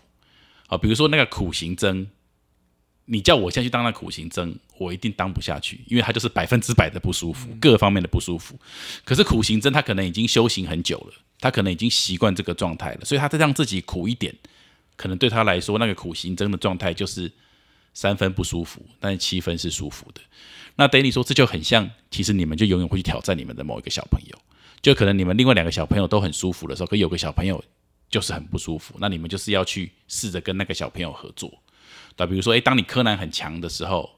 好，比如说那个苦行僧，你叫我现在去当那苦行僧，我一定当不下去，因为他就是百分之百的不舒服，各方面的不舒服。可是苦行僧他可能已经修行很久了，他可能已经习惯这个状态了，所以他再让自己苦一点，可能对他来说，那个苦行僧的状态就是三分不舒服，但是七分是舒服的。那 Danny 说，这就很像，其实你们就永远会去挑战你们的某一个小朋友，就可能你们另外两个小朋友都很舒服的时候，可有个小朋友。就是很不舒服，那你们就是要去试着跟那个小朋友合作，那，比如说，诶，当你柯南很强的时候，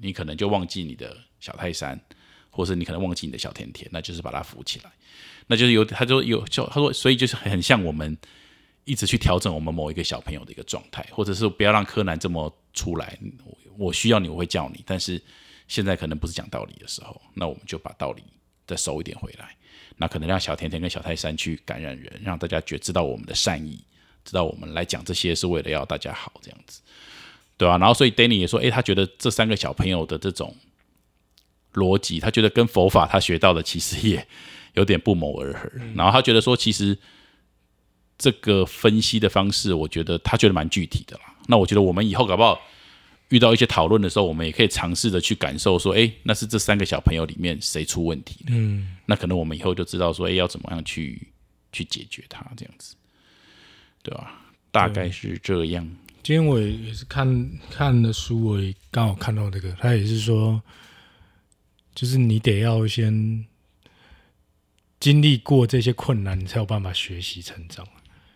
你可能就忘记你的小泰山，或是你可能忘记你的小甜甜，那就是把它扶起来，那就是有，他就有，就他说，所以就是很像我们一直去调整我们某一个小朋友的一个状态，或者是不要让柯南这么出来，我需要你，我会叫你，但是现在可能不是讲道理的时候，那我们就把道理再收一点回来。那可能让小甜甜跟小泰山去感染人，让大家觉知道我们的善意，知道我们来讲这些是为了要大家好，这样子，对吧？然后所以 Danny 也说，诶，他觉得这三个小朋友的这种逻辑，他觉得跟佛法他学到的其实也 有点不谋而合。然后他觉得说，其实这个分析的方式，我觉得他觉得蛮具体的啦。那我觉得我们以后搞不好。遇到一些讨论的时候，我们也可以尝试着去感受，说，诶，那是这三个小朋友里面谁出问题了？嗯，那可能我们以后就知道说，诶，要怎么样去去解决它，这样子，对吧？大概是这样。今天我也是看看的书，我也刚好看到这个，他也是说，就是你得要先经历过这些困难，你才有办法学习成长。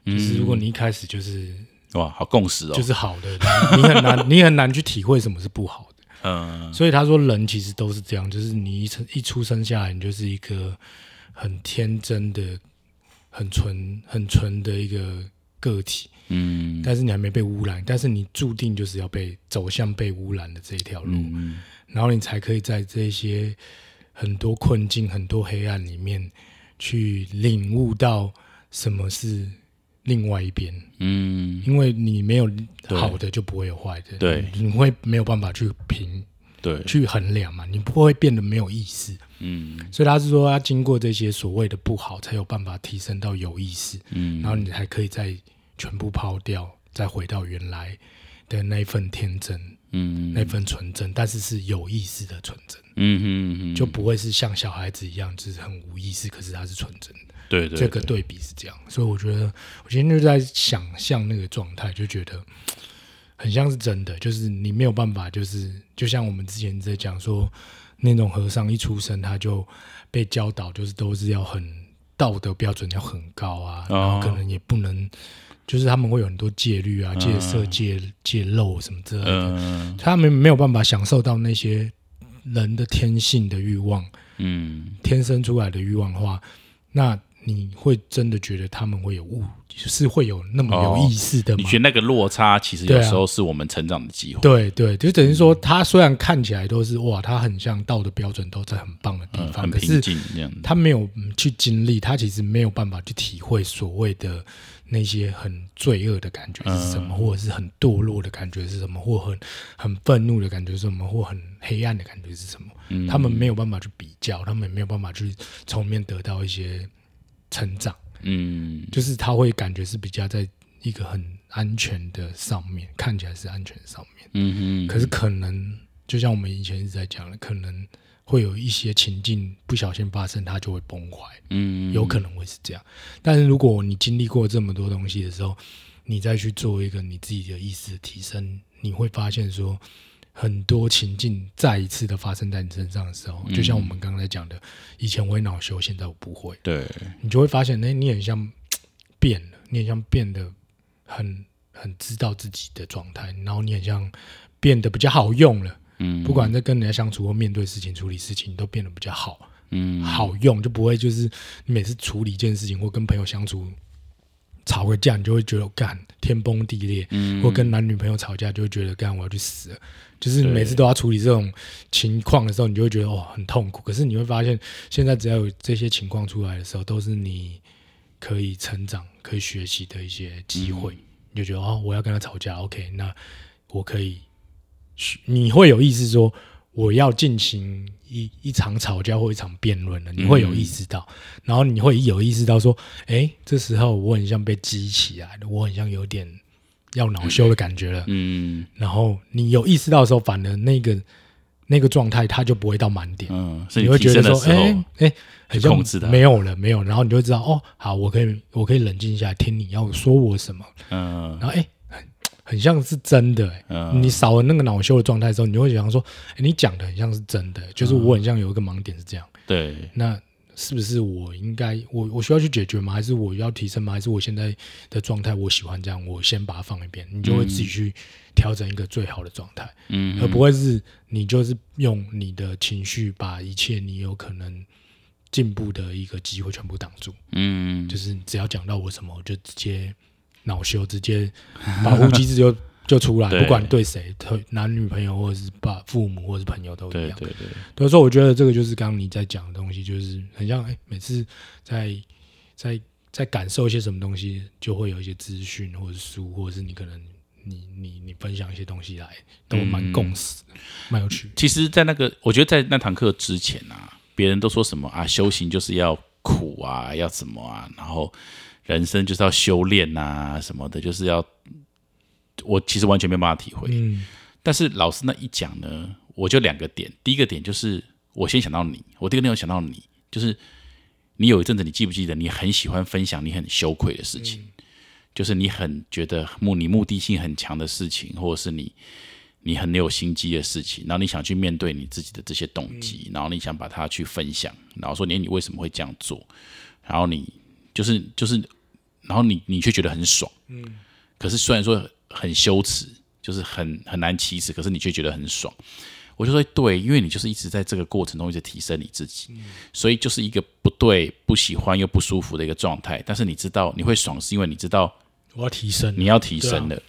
就是如果你一开始就是。哇，好共识哦，就是好的，你很难，你很难去体会什么是不好的。嗯，所以他说人其实都是这样，就是你一一出生下来，你就是一个很天真的、很纯、很纯的一个个体。嗯，但是你还没被污染，但是你注定就是要被走向被污染的这一条路。嗯，然后你才可以在这些很多困境、很多黑暗里面去领悟到什么是另外一边。嗯，因为你没有好的，就不会有坏的。对，你会没有办法去评。对，去衡量嘛，你不会变得没有意思。嗯，所以他是说，要经过这些所谓的不好，才有办法提升到有意识。嗯，然后你还可以再全部抛掉，再回到原来的那份天真，嗯，那份纯真，但是是有意识的纯真。嗯嗯嗯，就不会是像小孩子一样，就是很无意识，可是他是纯真的。对对，这个对比是这样。所以我觉得，我今天就在想象那个状态，就觉得。很像是真的，就是你没有办法，就是就像我们之前在讲说，那种和尚一出生他就被教导，就是都是要很道德标准要很高啊，然后可能也不能，就是他们会有很多戒律啊、戒色、戒戒漏什么之类的，他们没有办法享受到那些人的天性的欲望，嗯，天生出来的欲望的话，那。你会真的觉得他们会有误，是会有那么有意思的吗？你觉得那个落差其实有时候是我们成长的机会。对对，就等于说，他虽然看起来都是哇，他很像道德标准都在很棒的地方，很平静这样。他没有去经历，他其实没有办法去体会所谓的那些很罪恶的感觉是什么，或者是很堕落的感觉是什么，或很很愤怒的感觉是什么，或很黑暗的感觉是什么。他们没有办法去比较，他们也没有办法去从里面得到一些。成长，嗯，就是他会感觉是比较在一个很安全的上面，看起来是安全上面，嗯嗯。可是可能就像我们以前一直在讲的，可能会有一些情境不小心发生，他就会崩坏，嗯，有可能会是这样。但是如果你经历过这么多东西的时候，你再去做一个你自己的意识提升，你会发现说。很多情境再一次的发生在你身上的时候，就像我们刚才讲的，以前我会恼羞，现在我不会。对，你就会发现，哎，你很像 变了，你很像变得很很知道自己的状态，然后你很像变得比较好用了。嗯，不管在跟人家相处或面对事情、处理事情，都变得比较好。嗯，好用就不会就是你每次处理一件事情或跟朋友相处。吵个架，你就会觉得干天崩地裂；或跟男女朋友吵架，就会觉得干我要去死了。就是每次都要处理这种情况的时候，你就会觉得哦很痛苦。可是你会发现，现在只要有这些情况出来的时候，都是你可以成长、可以学习的一些机会。你就觉得哦，我要跟他吵架，OK，那我可以，你会有意识说。我要进行一一场吵架或一场辩论了，你会有意识到，然后你会有意识到说，哎，这时候我很像被激起来了，我很像有点要恼羞的感觉了。嗯，然后你有意识到的时候，反而那个那个状态它就不会到满点。嗯，你会觉得说，哎哎，很像没有了，没有，然后你就会知道，哦，好，我可以我可以冷静下来听你要说我什么。嗯，然后哎。很像是真的，你少了那个恼羞的状态之后，你就会想说，你讲的很像是真的，就是我很像有一个盲点是这样。对，那是不是我应该我我需要去解决吗？还是我要提升吗？还是我现在的状态我喜欢这样，我先把它放一边，你就会自己去调整一个最好的状态，嗯，而不会是你就是用你的情绪把一切你有可能进步的一个机会全部挡住，嗯，就是只要讲到我什么，我就直接。恼羞直接保护机制就 就出来，不管对谁，男女朋友或者是爸父母或者是朋友都一样。对对对，所以说我觉得这个就是刚刚你在讲的东西，就是很像哎，每次在在在感受一些什么东西，就会有一些资讯或者书，或者是你可能你你你分享一些东西来，都蛮共识，蛮有趣。其实，在那个我觉得在那堂课之前啊，别人都说什么啊，修行就是要苦啊，要什么啊，然后。人生就是要修炼啊，什么的，就是要我其实完全没办法体会。嗯，但是老师那一讲呢，我就两个点。第一个点就是我先想到你，我第一个点想到你，就是你有一阵子，你记不记得你很喜欢分享你很羞愧的事情，就是你很觉得目你目的性很强的事情，或者是你你很有心机的事情，然后你想去面对你自己的这些动机，然后你想把它去分享，然后说你你为什么会这样做，然后你。就是就是，然后你你却觉得很爽，嗯，可是虽然说很羞耻，就是很很难启齿，可是你却觉得很爽。我就说对，因为你就是一直在这个过程中一直提升你自己，所以就是一个不对、不喜欢又不舒服的一个状态。但是你知道你会爽，是因为你知道我要提升，你要提升的，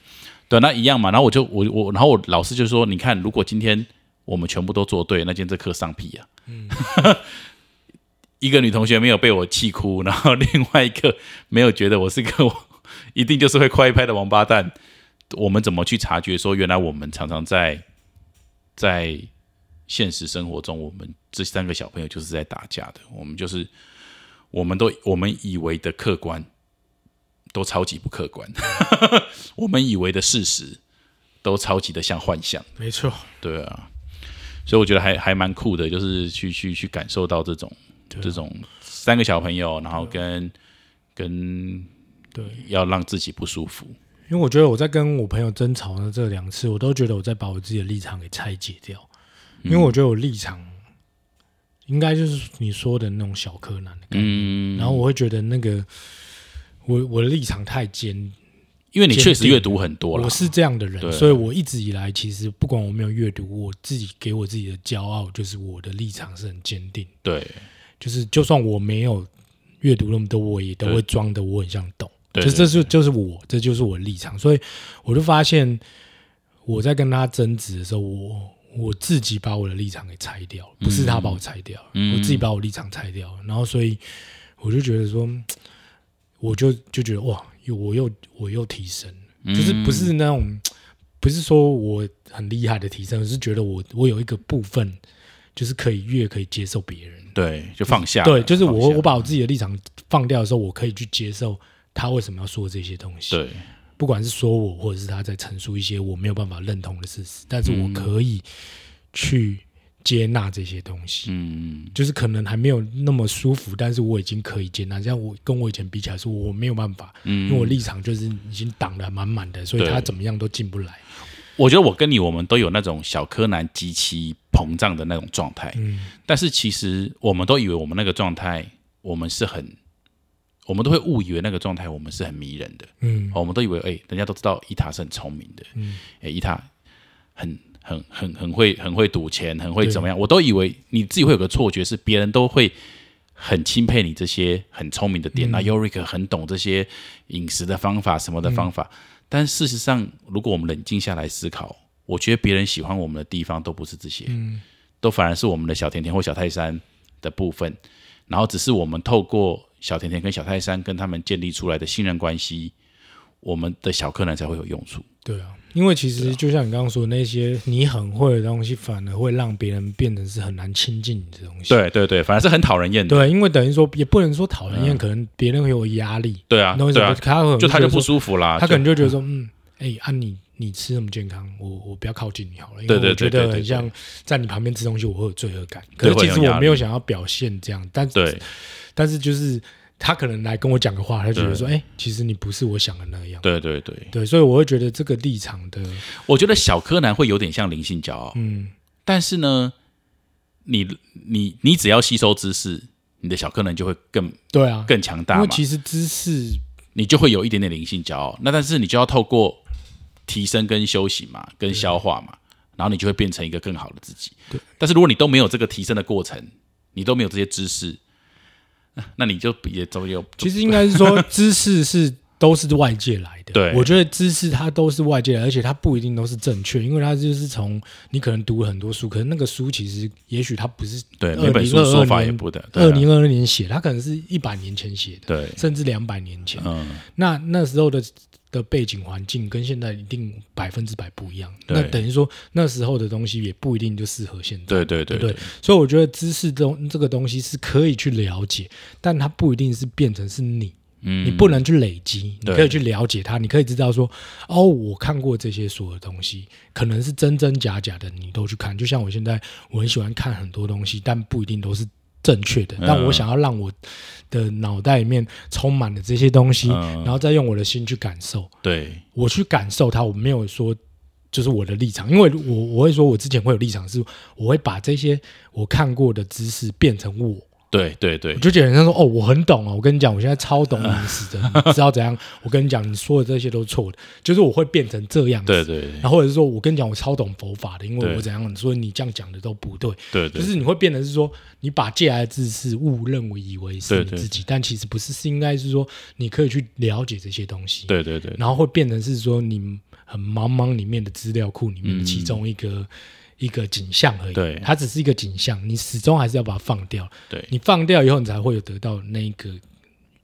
对，那一样嘛。然后我就我我，然后我老师就说，你看，如果今天我们全部都做对，那今天这课上屁啊！嗯，一个女同学没有被我气哭，然后另外一个没有觉得我是个 一定就是会快一拍的王八蛋。我们怎么去察觉说，原来我们常常在在现实生活中，我们这三个小朋友就是在打架的。我们就是我们都我们以为的客观，都超级不客观。我们以为的事实，都超级的像幻象。没错，对啊。所以我觉得还还蛮酷的，就是去去去感受到这种这种三个小朋友，然后跟跟对，要让自己不舒服。因为我觉得我在跟我朋友争吵的这两次，我都觉得我在把我自己的立场给拆解掉。因为我觉得我立场应该就是你说的那种小柯南的感觉，然后我会觉得那个我我的立场太尖，因为你确实阅读很多了，我是这样的人，所以我一直以来其实不管我没有阅读，我自己给我自己的骄傲就是我的立场是很坚定。对，就是就算我没有阅读那么多，我也都会装的我很像懂。就这是就是我，这就是我的立场，所以我就发现我在跟他争执的时候，我我自己把我的立场给拆掉了，不是他把我拆掉了，我自己把我立场拆掉了，然后所以我就觉得说，我就就觉得哇，又我又我又提升，就是不是那种不是说我很厉害的提升，而是觉得我我有一个部分就是可以越可以接受别人，对，就放下，对，就是我我把我自己的立场放掉的时候，我可以去接受。他为什么要说这些东西？对，不管是说我，或者是他在陈述一些我没有办法认同的事实，但是我可以去接纳这些东西。嗯，就是可能还没有那么舒服，但是我已经可以接纳。这样我跟我以前比起来，说我没有办法，因为我立场就是已经挡得满满的，所以他怎么样都进不来。我觉得我跟你，我们都有那种小柯南极其膨胀的那种状态。嗯，但是其实我们都以为我们那个状态，我们是很。我们都会误以为那个状态我们是很迷人的，嗯，我们都以为哎，人家都知道伊塔是很聪明的，嗯，哎，伊塔很很很很会很会赌钱，很会怎么样？我都以为你自己会有个错觉，是别人都会很钦佩你这些很聪明的点。那尤瑞克很懂这些饮食的方法什么的方法，但事实上，如果我们冷静下来思考，我觉得别人喜欢我们的地方都不是这些，都反而是我们的小甜甜或小泰山的部分，然后只是我们透过。小甜甜跟小泰山跟他们建立出来的信任关系，我们的小柯南才会有用处。对啊，因为其实就像你刚刚说的那些你很会的东西，反而会让别人变成是很难亲近你的东西。对对对，反而是很讨人厌的。对，因为等于说也不能说讨人厌，可能别人会有压力。对啊，对啊，他就他就不舒服啦。他可能就觉得说，嗯，哎，啊你你吃那么健康，我我不要靠近你好了，因为我觉得很像在你旁边吃东西，我会有罪恶感。可是其实我没有想要表现这样，但对。但是就是他可能来跟我讲个话，他觉得说：“哎，其实你不是我想的那样。”对对对对，所以我会觉得这个立场的，我觉得小柯南会有点像灵性骄傲。嗯，但是呢，你你你只要吸收知识，你的小柯南就会更对啊，更强大。因为其实知识你就会有一点点灵性骄傲，那但是你就要透过提升跟修行嘛，跟消化嘛，然后你就会变成一个更好的自己。对，但是如果你都没有这个提升的过程，你都没有这些知识。那你就也都有，其实应该是说知识是都是外界来的。对，我觉得知识它都是外界来，而且它不一定都是正确，因为它就是从你可能读了很多书，可能那个书其实也许它不是对那本书说法也不的，二零二二年写，它可能是一百年前写的，对，甚至两百年前。嗯，那那时候的。的背景环境跟现在一定百分之百不一样，那等于说那时候的东西也不一定就适合现在。对对对对，所以我觉得知识东这个东西是可以去了解，但它不一定是变成是你，嗯你不能去累积，你可以去了解它，你可以知道说，哦，我看过这些所有东西，可能是真真假假的，你都去看。就像我现在我很喜欢看很多东西，但不一定都是。正确的，但我想要让我的脑袋里面充满了这些东西，然后再用我的心去感受。对我去感受它，我没有说就是我的立场，因为我我会说我之前会有立场，是我会把这些我看过的知识变成我。对对对，我就觉得人家说哦，我很懂哦，我跟你讲，我现在超懂饮食的，知道怎样？我跟你讲，你说的这些都是错的，就是我会变成这样子。对对，然后或者是说我跟你讲，我超懂佛法的，因为我怎样？所以你这样讲的都不对。对对，就是你会变成是说，你把借来的知识误认为以为是你自己，但其实不是，是应该是说你可以去了解这些东西。对对对，然后会变成是说，你很茫茫里面的资料库里面的其中一个。一个景象而已。对它只是一个景象，你始终还是要把它放掉。对你放掉以后，你才会有得到那个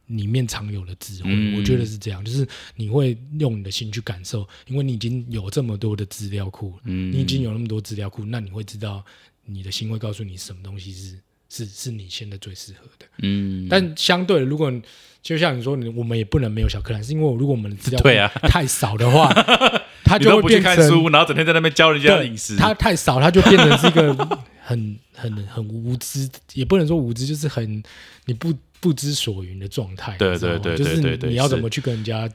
里面常有的智慧。嗯我觉得是这样，就是你会用你的心去感受，因为你已经有这么多的资料库，嗯你已经有那么多资料库，那你会知道你的心会告诉你什么东西是是是你现在最适合的。嗯，但相对的，如果就像你说，你我们也不能没有小柯兰，是因为如果我们的资料对啊太少的话，它你都不去就会变成看书，然后整天在那边教人家的对隐私。它太少，他就变成是一个很 很很无知，也不能说无知，就是很你不不知所云的状态。对对对就是对对对是你要怎么去跟人家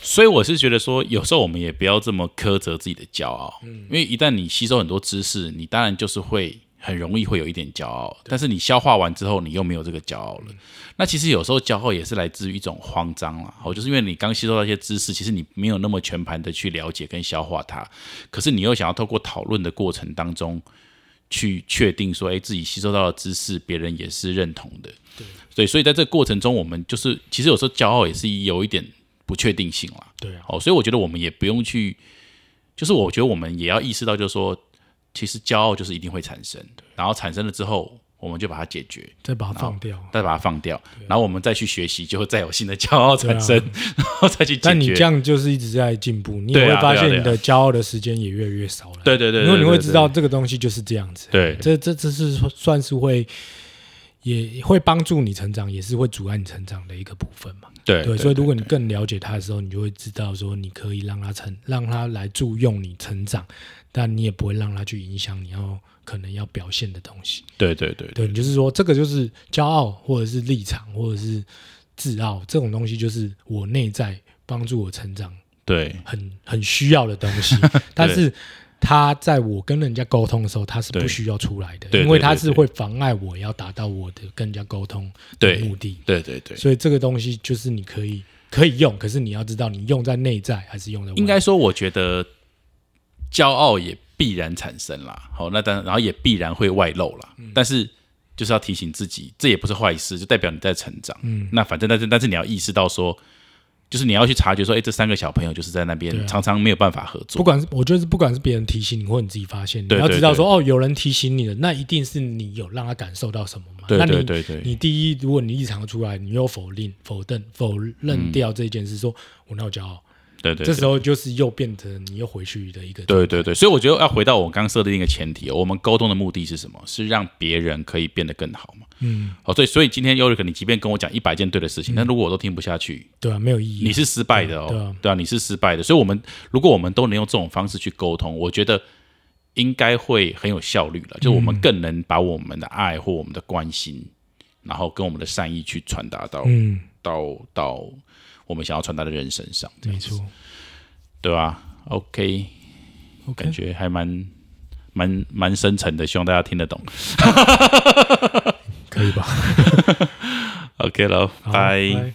所以我是觉得说，有时候我们也不要这么苛责自己的骄傲，嗯因为一旦你吸收很多知识，你当然就是会很容易会有一点骄傲，但是你消化完之后，你又没有这个骄傲了。嗯那其实有时候骄傲也是来自于一种慌张啦，哦，就是因为你刚吸收到一些知识，其实你没有那么全盘的去了解跟消化它，可是你又想要透过讨论的过程当中去确定说，哎，自己吸收到的知识，别人也是认同的。对对，所以在这个过程中，我们就是其实有时候骄傲也是有一点不确定性啦。对啊，哦，所以我觉得我们也不用去，就是我觉得我们也要意识到，就是说，其实骄傲就是一定会产生，然后产生了之后，我们就把它解决，再把它放掉。再把它放掉，然后我们再去学习，就会再有新的骄傲产生，然后再去解决。但你这样就是一直在进步，你也会发现你的骄傲的时间也越来越少了。对对对，因为你会知道，这个东西就是这样子。对这这这是算是会也会帮助你成长，也是会阻碍你成长的一个部分嘛。对对，所以如果你更了解它的时候，你就会知道说，你可以让它成，让它来助用你成长，但你也不会让它去影响你要可能要表现的东西。对对对对，你就是说，这个就是骄傲，或者是立场，或者是自傲这种东西，就是我内在帮助我成长对。很很需要的东西，但是他在我跟人家沟通的时候，他是不需要出来的，因为他是会妨碍我要达到我的跟人家沟通的目的。对对对，所以这个东西就是你可以可以用，可是你要知道你用在内在还是用在外应该说，我觉得骄傲也必然产生啦。好，那当然，然后也必然会外露啦。嗯但是就是要提醒自己，这也不是坏事，就代表你在成长。嗯，那反正，但是但是你要意识到说，就是你要去察觉说，哎，这三个小朋友就是在那边、啊常常没有办法合作。不管是我觉得是不管是别人提醒你，或者你自己发现，你要知道说哦，有人提醒你了，那一定是你有让他感受到什么嘛？对那你对对对你第一，如果你异常出来，你又否定、否认、否认掉这件事，说我那有骄傲？对对，这时候就是又变成你又回去的一个对对对，所以我觉得要回到我刚刚设定一个前提，我们沟通的目的是什么？是让别人可以变得更好嘛？嗯，好，所以所以今天 o r i 你即便跟我讲一百件对的事情，但如果我都听不下去，对啊，没有意义啊。你是失败的哦，对啊对啊，你是失败的。所以，我们如果我们都能用这种方式去沟通，我觉得应该会很有效率了。就我们更能把我们的爱或我们的关心，然后跟我们的善意去传达到、嗯，到到我们想要传达的人身上，没错。对吧？OK，OK，感觉还蛮蛮蛮深沉的，希望大家听得懂。可以吧？OK 了。拜